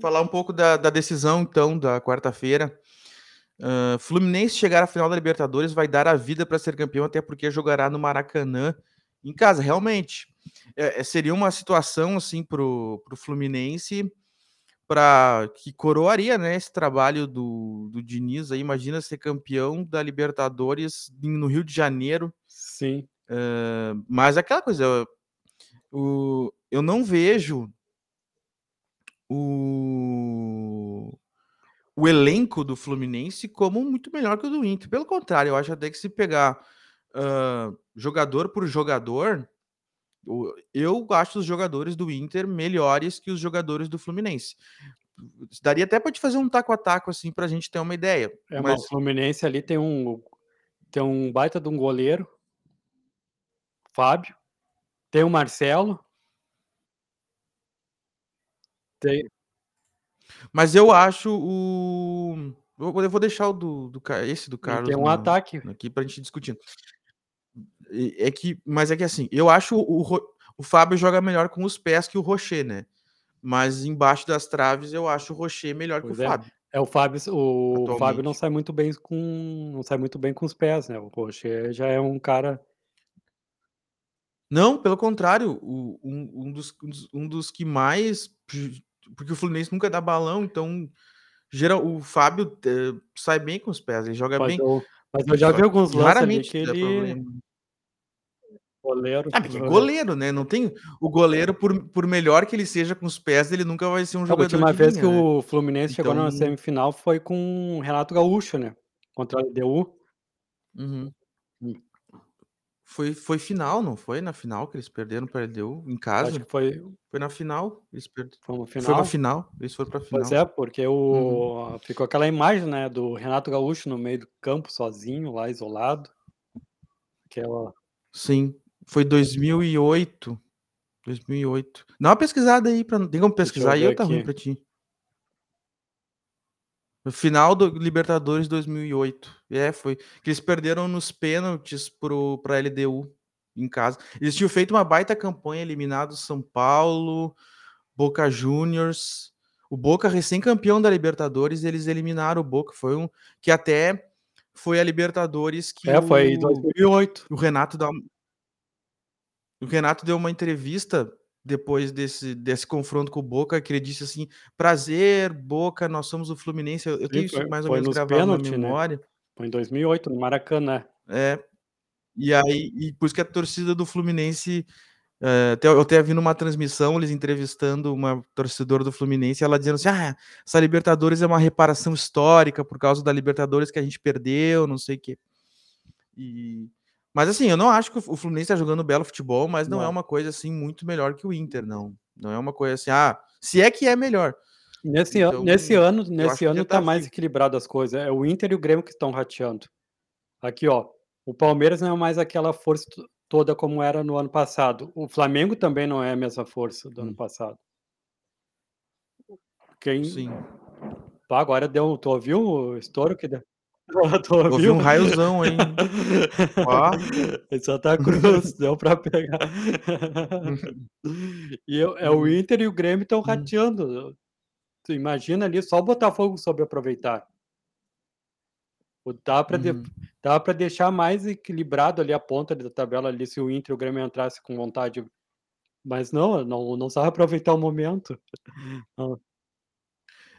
S1: falar um pouco da da decisão então da quarta-feira. Hã, Fluminense chegar à final da Libertadores vai dar a vida pra ser campeão, até porque jogará no Maracanã, em casa. Realmente, eh eh, seria uma situação, assim, para para o Fluminense, pra que coroaria, né, esse trabalho do do Diniz aí, imagina ser campeão da Libertadores no Rio de Janeiro.
S2: Sim.
S1: Hã, mas aquela coisa, o eu não vejo o o elenco do Fluminense como muito melhor que o do Inter, pelo contrário, eu acho até que se pegar, hã, jogador por jogador, eu acho os jogadores do Inter melhores que os jogadores do Fluminense. Daria até pra te fazer um taco a taco, assim, pra gente ter uma ideia,
S2: É, mas o Fluminense ali tem um tem um baita de um goleiro Fábio, tem o Marcelo Tem.
S1: Mas eu acho o eu vou deixar o do do esse do
S2: E tem
S1: Carlos
S2: um
S1: na
S2: ataque.
S1: aqui pra gente discutir. É que mas é que assim, eu acho o o Fábio joga melhor com os pés que o Rochet, né. Mas embaixo das traves eu acho o Rochet melhor que o
S2: Pois é.
S1: Fábio.
S2: É, o Fábio o Fábio não
S1: Atualmente.
S2: sai muito bem com não sai muito bem com os pés, né, o Rochet já é um cara
S1: Não, pelo contrário, o um um dos um dos que mais porque o Fluminense nunca dá balão, então geral o Fábio, eh, sai bem com os pés, ele joga
S2: Mas
S1: bem.
S2: eu mas eu já vi alguns lances que ele
S1: problema.
S2: Goleiro
S1: Ah, porque goleiro, né, não tem o goleiro por por melhor que ele seja com os pés, ele nunca vai ser um
S2: A
S1: jogador
S2: última
S1: de
S2: vez que
S1: linha, né.
S2: o Fluminense chegou
S1: Então
S2: na semifinal foi com o Renato Gaúcho, né, contra a LDU.
S1: Uhum.
S2: Hum.
S1: Foi foi final, não foi na final que eles perderam pra LDU em
S2: Acho
S1: casa?
S2: que foi
S1: Foi na final, eles perde
S2: Foi uma
S1: foi pra
S2: final?
S1: final, eles foram pra
S2: Pois
S1: final.
S2: é, porque
S1: Uhum.
S2: o ficou aquela imagem, né, do Renato Gaúcho no meio do campo sozinho lá, isolado. Aquela
S1: Sim, foi 2008, 2008. Dá uma pesquisada aí pra tem como
S2: eu
S1: pesquisar aí
S2: ver
S1: ou tá ruim
S2: aqui.
S1: pra ti? No final do Libertadores 2008. É, foi que eles perderam nos pênaltis para o pra LDU, em casa. Eles tinham feito uma baita campanha, eliminado São Paulo, Boca Juniors, o Boca recém-campeão da Libertadores, eles eliminaram o Boca, foi um que até foi a Libertadores que
S2: É, foi
S1: o
S2: 2008.
S1: o Renato dá um o Renato deu uma entrevista depois desse desse confronto com o Boca, que ele disse assim: "Prazer, Boca, nós somos o Fluminense", eu eu tenho isso mais ou menos
S2: nos
S1: gravado na
S2: pênalti, né.
S1: memória.
S2: Foi em 2008 no Maracanã.
S1: É. E aí e por isso que a torcida do Fluminense, até eu até vi numa transmissão eles entrevistando uma torcedora do Fluminense, ela dizendo assim: "Ah, essa Libertadores é uma reparação histórica por causa da Libertadores que a gente perdeu, não sei o quê". E mas assim, eu não acho que o Fluminense tá jogando belo futebol, mas não é
S2: Não.
S1: uma coisa, assim, muito melhor que o Inter não. Não é uma coisa assim, ah, se é que é melhor.
S2: Nesse an
S1: Então,
S2: nesse ano nesse ano tá
S1: tá
S2: mais
S1: vivo.
S2: equilibrado as coisas, é o Inter e o Grêmio que estão rateando. Aqui ó, o Palmeiras não é mais aquela força to toda como era no ano passado, o Flamengo também não é a mesma força do ano
S1: Hum.
S2: passado. Quem
S1: Sim.
S2: pá, agora deu tu ouviu o estouro que deu? Tu
S1: Ouvi
S2: ouviu?
S1: um raiozão, hein. Ó.
S2: Em Santa Cruz, deu pra pegar. E eu é o. Inter e o Grêmio estão
S1: Hum.
S2: rateando. Tu imagina ali, só o Botafogo soube aproveitar. Dá pra de
S1: Uhum.
S2: dá pra deixar mais equilibrado ali a ponta da tabela ali, se o Inter e o Grêmio entrasse com vontade. Mas não, não não sabe aproveitar o momento. Hã.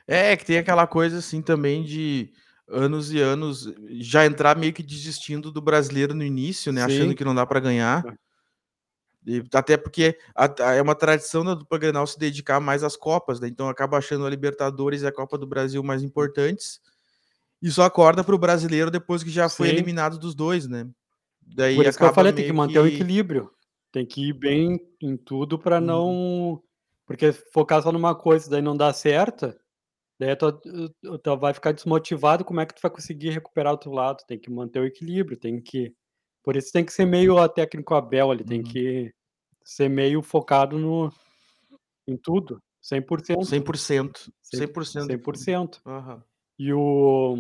S1: É, que tem aquela coisa, assim, também de anos e anos já entrar meio que desistindo do brasileiro no início, né, achando
S2: Sim.
S1: que não dá pra ganhar.
S2: É.
S1: E até porque a ta é uma tradição da dupla Grenal se dedicar mais às copas, né, então acaba achando a Libertadores e a Copa do Brasil mais importantes, e só acorda para o brasileiro depois que já foi
S2: Sim.
S1: eliminado dos 2, né. Daí
S2: Por isso que eu falei, tem que manter o
S1: que
S2: equilíbrio, tem que ir bem em tudo
S1: Uhum.
S2: não porque focar só numa coisa, daí não dá certo, daí a tua tu tu vai ficar desmotivado, como é que tu vai conseguir recuperar o outro lado? Tem que manter o equilíbrio, tem que por isso tem que ser meio a técnico Abel, tem
S1: Uhum.
S2: que ser meio focado no em tudo, cem por
S1: cem
S2: cento.
S1: por cento,
S2: Cem
S1: cem por cento.
S2: cem por cento.
S1: Aham.
S2: E o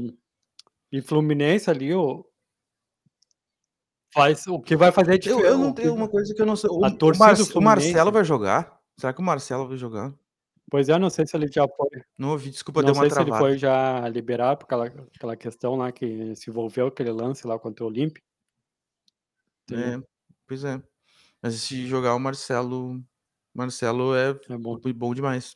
S2: e Fluminense ali o faz o que vai fazer a
S1: Eu
S2: dife
S1: eu não
S2: o
S1: tenho uma coisa que eu não sei,
S2: a
S1: o o Mar
S2: torcida
S1: o Marcelo vai jogar? Será que o Marcelo vai jogar?
S2: Pois é, não sei se ele já foi
S1: Não ouvi, desculpa,
S2: não
S1: deu uma
S2: sei se ele
S1: travada.
S2: foi já liberar por aquela aquela questão lá que se envolveu aquele lance lá contra o Olímpia. Entendeu?
S1: É, pois é. Mas se jogar o Marcelo Marcelo é
S2: É bom.
S1: bom demais.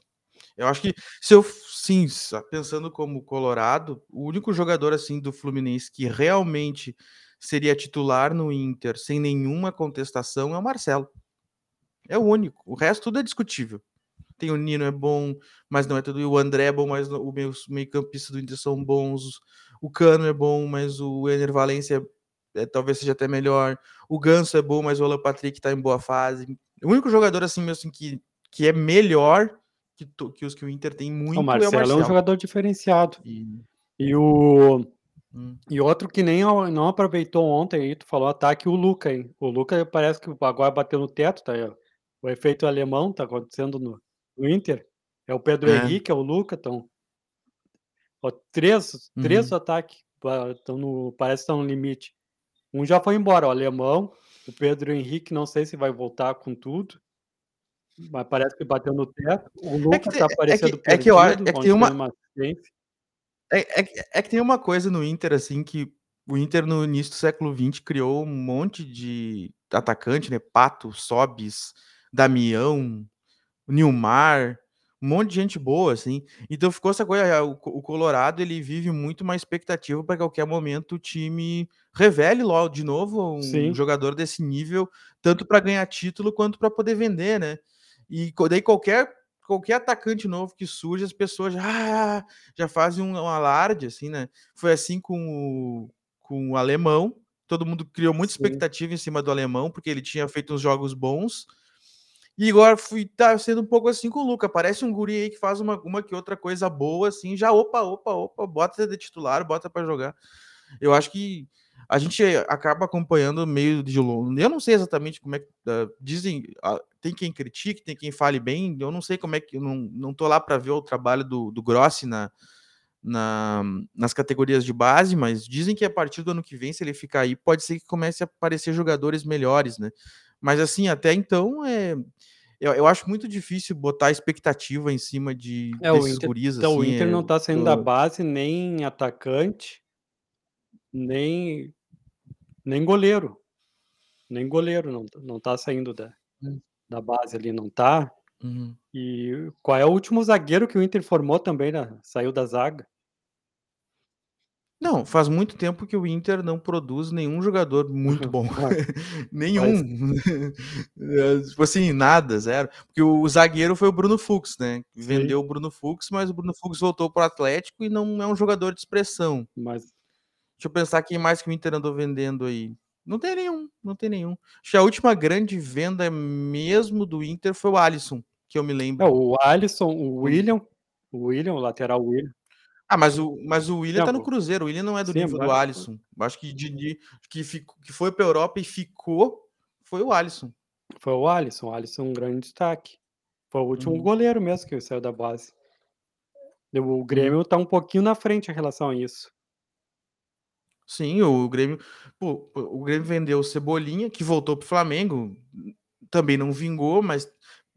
S1: Eu acho que se eu sim, sa pensando como colorado, o único jogador, assim, do Fluminense que realmente seria titular no Inter, sem nenhuma contestação, é o Marcelo. É o único, o resto tudo é discutível. Tem o Nino é bom, mas não é tudo e o André é bom, mas o meus meio-campista do Inter são bons, o Cano é bom, mas o Enner Valencia, eh, talvez seja até melhor, o Ganso é bom, mas o Alan Patrick tá em boa fase. O único jogador, assim, mesmo assim, que que é melhor que que os que o Inter tem
S2: O
S1: muito é o
S2: Marcelo é um
S1: Marcelo.
S2: jogador diferenciado.
S1: E
S2: E o
S1: Hum.
S2: e outro que nem não aproveitou ontem aí, tu falou ataque, o Luca, hein. O Luca parece que agora bateu no teto, tá aí o efeito alemão tá acontecendo no no Inter. É o Pedro
S1: É.
S2: Henrique, é o Luca, estão 3, 3
S1: Uhum.
S2: ataque pa estão no parece que estão no limite. Um já foi embora, o alemão, o Pedro Henrique não sei se vai voltar com tudo. Mas parece que bateu no teto. O
S1: É que
S2: Lucas
S1: te
S2: tá
S1: é
S2: parecendo
S1: que é que eu é que tem uma. É é é que tem uma coisa no Inter, assim, que o Inter no início do século XX criou um monte de atacante, né, Pato, Sóbis, Damião, Nilmar, um monte de gente boa, assim. Então ficou essa coisa, o o colorado ele vive muito uma expectativa pra qualquer momento o time revele logo de novo um
S2: Sim.
S1: jogador desse nível, tanto pra ganhar título quanto pra poder vender, né. E daí qualquer qualquer atacante novo que surge as pessoas já: "Ah", já fazem um um alarde, assim, né. Foi assim com o com o alemão, todo mundo criou muita
S2: Sim.
S1: expectativa em cima do alemão, porque ele tinha feito uns jogos bons. E agora fui tá sendo um pouco assim com o Luca, aparece um guri aí que faz uma uma que outra coisa boa, assim, já opa, opa, opa, bota de titular, bota pra jogar. Eu acho que a gente acaba acompanhando meio de lon eu não sei exatamente como é que, hã, dizem ah, tem quem critique, tem quem fale bem, eu não sei como é que não não tô lá pra ver o trabalho do do Grossi na na nas categorias de base, mas dizem que a partir do ano que vem, se ele ficar aí, pode ser que comece a aparecer jogadores melhores, né. Mas assim, até então, eh, eu eu acho muito difícil botar expectativa em cima de
S2: É, o
S1: desses
S2: Inter
S1: guris,
S2: então, o
S1: assim,
S2: Inter
S1: eh,
S2: não tá saindo da base nem atacante nem nem goleiro. Nem goleiro não tá não tá saindo da
S1: Hum.
S2: da base ali, não tá.
S1: Uhum.
S2: E qual é o último zagueiro que o Inter formou também na saiu da zaga?
S1: Não, faz muito tempo que o Inter não produz nenhum jogador muito bom. Nenhum. Eh, tipo assim, nada, 0. Porque o zagueiro foi o Bruno Fux, né.
S2: Sim.
S1: Vendeu o Bruno Fux, mas o Bruno Fux voltou para o Atlético e não é um jogador de expressão.
S2: Mas
S1: Deixa eu pensar quem mais que o Inter andou vendendo aí. Não tem nenhum, não tem nenhum. Acho que a última grande venda mesmo do Inter foi o Alisson, que eu me
S2: É,
S1: lembre.
S2: o Alisson, o
S1: Foi
S2: William o William, o lateral William.
S1: Ah, mas o mas o William tá no Cruzeiro, o William não é do
S2: sim,
S1: nível do Alisson. Eu acho que de de que fico que foi pra Europa e ficou, foi o Alisson.
S2: Foi o Alisson, o Alisson é um grande destaque. Foi o último
S1: Uhum.
S2: goleiro mesmo que saiu da base. O
S1: Uhum.
S2: Grêmio tá um pouquinho na frente em relação a isso.
S1: Sim, o Grêmio pô, o Grêmio vendeu o Cebolinha, que voltou para o Flamengo, também não vingou, mas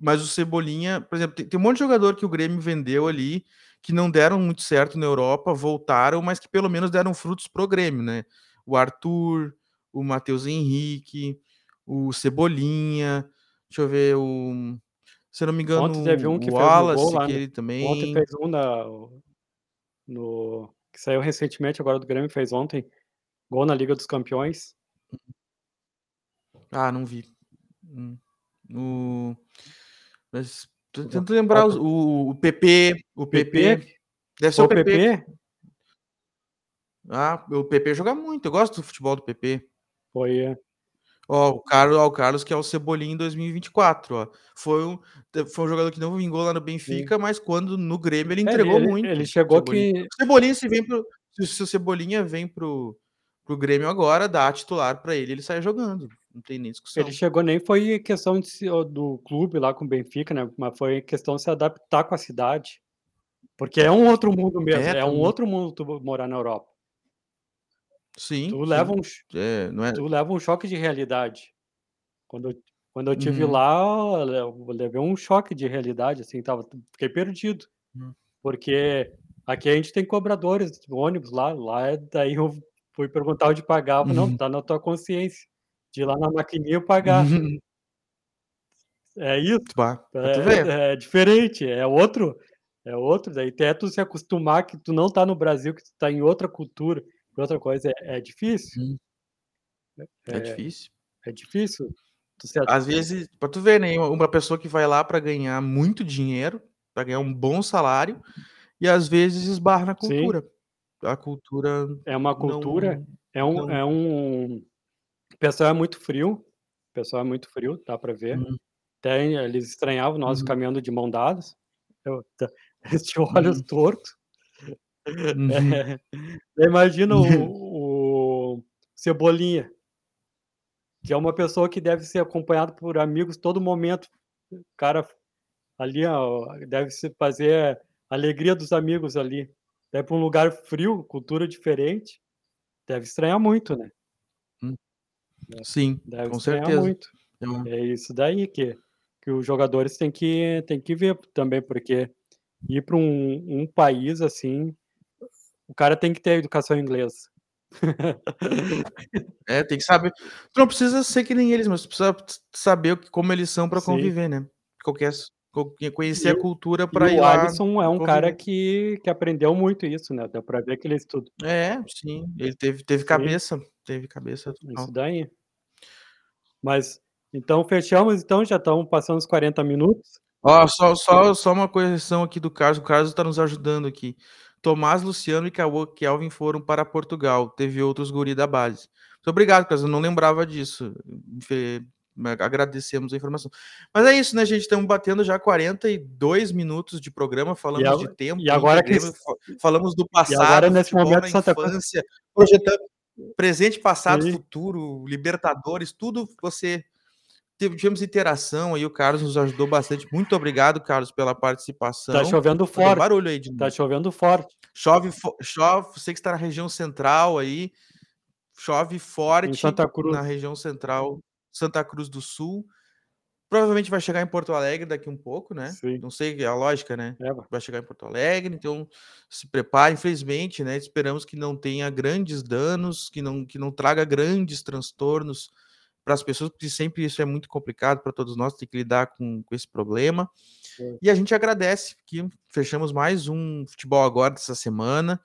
S1: mas o Cebolinha, por exemplo, tem tem um monte de jogador que o Grêmio vendeu ali, que não deram muito certo na Europa, voltaram, mas que pelo menos deram frutos para o Grêmio, né. O Arthur, o Matheus Henrique, o Cebolinha, deixa eu ver o se não me engano,
S2: Ontem teve um
S1: o
S2: que fez no gol
S1: Wallace,
S2: lá, né.
S1: aquele
S2: Ontem
S1: também.
S2: fez um na no que saiu recentemente agora do Grêmio, fez ontem, gol na Liga dos Campeões.
S1: Ah, não vi. Hum. O mas tô
S2: O
S1: tentando lembrar os o o PP, o PP,
S2: PP,
S1: deve ser o
S2: o
S1: PP.
S2: PP?
S1: Ah, o PP joga muito, eu gosto do futebol do PP.
S2: Foi, é.
S1: Ó, o Carlo ó, o Carlos que é o Cebolinha em 2024, ó. Foi um foi um jogador que não vingou lá no
S2: Sim.
S1: Benfica, mas quando no Grêmio ele
S2: É, ele
S1: entregou
S2: ele ele
S1: muito,
S2: chegou
S1: Cebolinha.
S2: que
S1: O Cebolinha se vem para o se o Cebolinha vem para o para o Grêmio agora, dá titular pra ele, ele sai jogando, não tem nem
S2: Ele
S1: discussão.
S2: chegou nem foi questão de do clube lá com o Benfica, né, mas foi questão de se adaptar com a cidade. Porque é um outro mundo mesmo,
S1: É,
S2: é um
S1: também.
S2: outro mundo tu morar na Europa.
S1: Sim,
S2: Tu leva
S1: sim.
S2: um
S1: É, não é
S2: tu leva um choque de realidade. Quando eu quando eu estive
S1: Uhum.
S2: lá, eu levei um choque de realidade, assim, estava fiquei perdido.
S1: Hum.
S2: Porque aqui a gente tem cobradores de ônibus, lá lá é daí eu fui perguntar onde pagava, "Não,
S1: Uhum.
S2: tá na tua consciência, de ir lá na maquininha e pagar". É isso,
S1: Bah,
S2: é é diferente, é outro é outro, daí até tu se acostumar que tu não tá no Brasil, que tu tá em outra cultura, outra coisa, é é difícil.
S1: Hum. É
S2: É
S1: difícil.
S2: é difícil
S1: Às vezes pra tu ver, né, uma pessoa que vai lá pra ganhar muito dinheiro, pra ganhar um bom salário, e às vezes esbarra na
S2: Sim.
S1: cultura. A cultura
S2: É uma cultura,
S1: não
S2: é um
S1: não
S2: é um o pessoal é muito frio, o pessoal é muito frio, dá pra ver.
S1: Uhum.
S2: Eles estranhavam nós
S1: Uhum.
S2: caminhando de mão dadas. Eu ta eles tinham olhos
S1: Uhum.
S2: torto.
S1: Uhum.
S2: É. Imagina o o Cebolinha que é uma pessoa que deve ser acompanhado por amigos todo momento. O cara ali, ó, deve se fazer alegria dos amigos ali. Vai para um lugar frio, cultura diferente, deve estranhar muito, né. É,
S1: Sim,
S2: deve
S1: com certeza.
S2: muito. É isso daí que que os jogadores têm que têm que ver também, porque ir para um um país, assim, o cara tem que ter educação em inglês.
S1: É, tem que saber tu não precisa ser que nem eles, mas tu precisa saber o como eles são
S2: Sim.
S1: conviver, né. Qualquer conhecer
S2: E
S1: a
S2: o
S1: cultura pra ir
S2: o
S1: lá
S2: Alisson é um cara
S1: conviver.
S2: que que aprendeu muito isso, né, dá pra ver que ele estu
S1: É, sim, ele teve teve
S2: Sim.
S1: cabeça, teve cabeça
S2: Isso daí. Mas, então fechamos então, já estamos passando os 40 minutos.
S1: Ó, só só só uma correção aqui do Carlos, o Carlos tá nos ajudando aqui. Tomás, Luciano e Cauã Kelvin foram para Portugal, teve outros guri da base. Muito obrigado, Carlos, eu não lembrava disso, fe agradecemos a informação. Mas é isso, né, gente, estamos batendo já 42 minutos de programa, falamos de
S2: ago e
S1: tempo,
S2: agora que
S1: falamos do
S2: e agora
S1: passado,
S2: nesse momento Santa Cruz
S1: infância, projetando presente, passado, futuro, libertadores, tudo você tivemos interação aí, o Carlos nos ajudou bastante. Muito obrigado, Carlos, pela
S2: Tá
S1: participação.
S2: chovendo
S1: Tá dando
S2: forte,
S1: barulho aí de
S2: tá chovendo forte.
S1: Chove fo chove você que está na região central aí, chove forte
S2: Santa Cruz.
S1: na região central, Santa Cruz do Sul. Provavelmente vai chegar em Porto Alegre daqui um pouco, né,
S2: Sim.
S1: não sei, é a lógica, né.
S2: É, va
S1: Vai chegar em Porto Alegre, então se prepare, infelizmente, né, esperamos que não tenha grandes danos, que não que não traga grandes transtornos para as pessoas, porque sempre isso é muito complicado pra todos nós ter que lidar com com esse problema.
S2: É.
S1: E a gente agradece que fechamos mais um Futebol Agora dessa semana,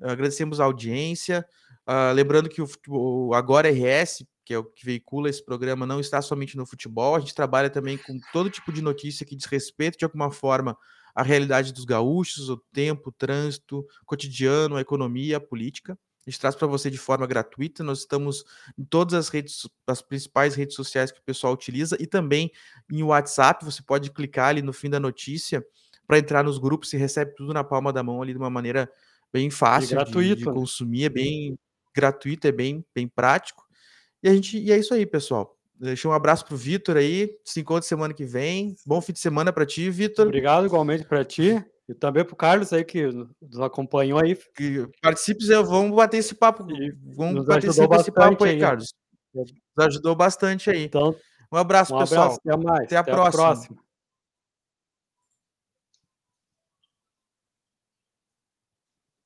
S1: agradecemos a audiência, hã, lembrando que o futebol o Agora RS, que é o que veicula esse programa, não está somente no futebol, a gente trabalha também com todo tipo de notícia que diz respeito, de alguma forma, à realidade dos gaúchos, o tempo, o trânsito, cotidiano, a economia, a política. A gente traz pra você de forma gratuita, nós estamos em todas as redes as principais redes sociais que o pessoal utiliza e também em WhatsApp, você pode clicar ali no fim da notícia pra entrar nos grupos, você recebe tudo na palma da mão ali de uma maneira bem
S2: E
S1: fácil de de
S2: gratuito, né.
S1: consumir, é bem gratuito, é bem bem prático. E a gente e é isso aí, pessoal. Deixa um abraço para o Vitor aí, se encontra semana que vem. Bom fim de semana pra ti, Vitor.
S2: Obrigado, igualmente pra ti, e também para o Carlos aí que nos acompanhou aí.
S1: Que participe, vamos bater esse papo,
S2: E
S1: vamos bater esse papo aí,
S2: aí.
S1: Carlos. Nos ajudou bastante aí.
S2: Então,
S1: Um abraço,
S2: um
S1: pessoal.
S2: abraço, até mais,
S1: Até a
S2: até a
S1: próxima.
S2: próxima.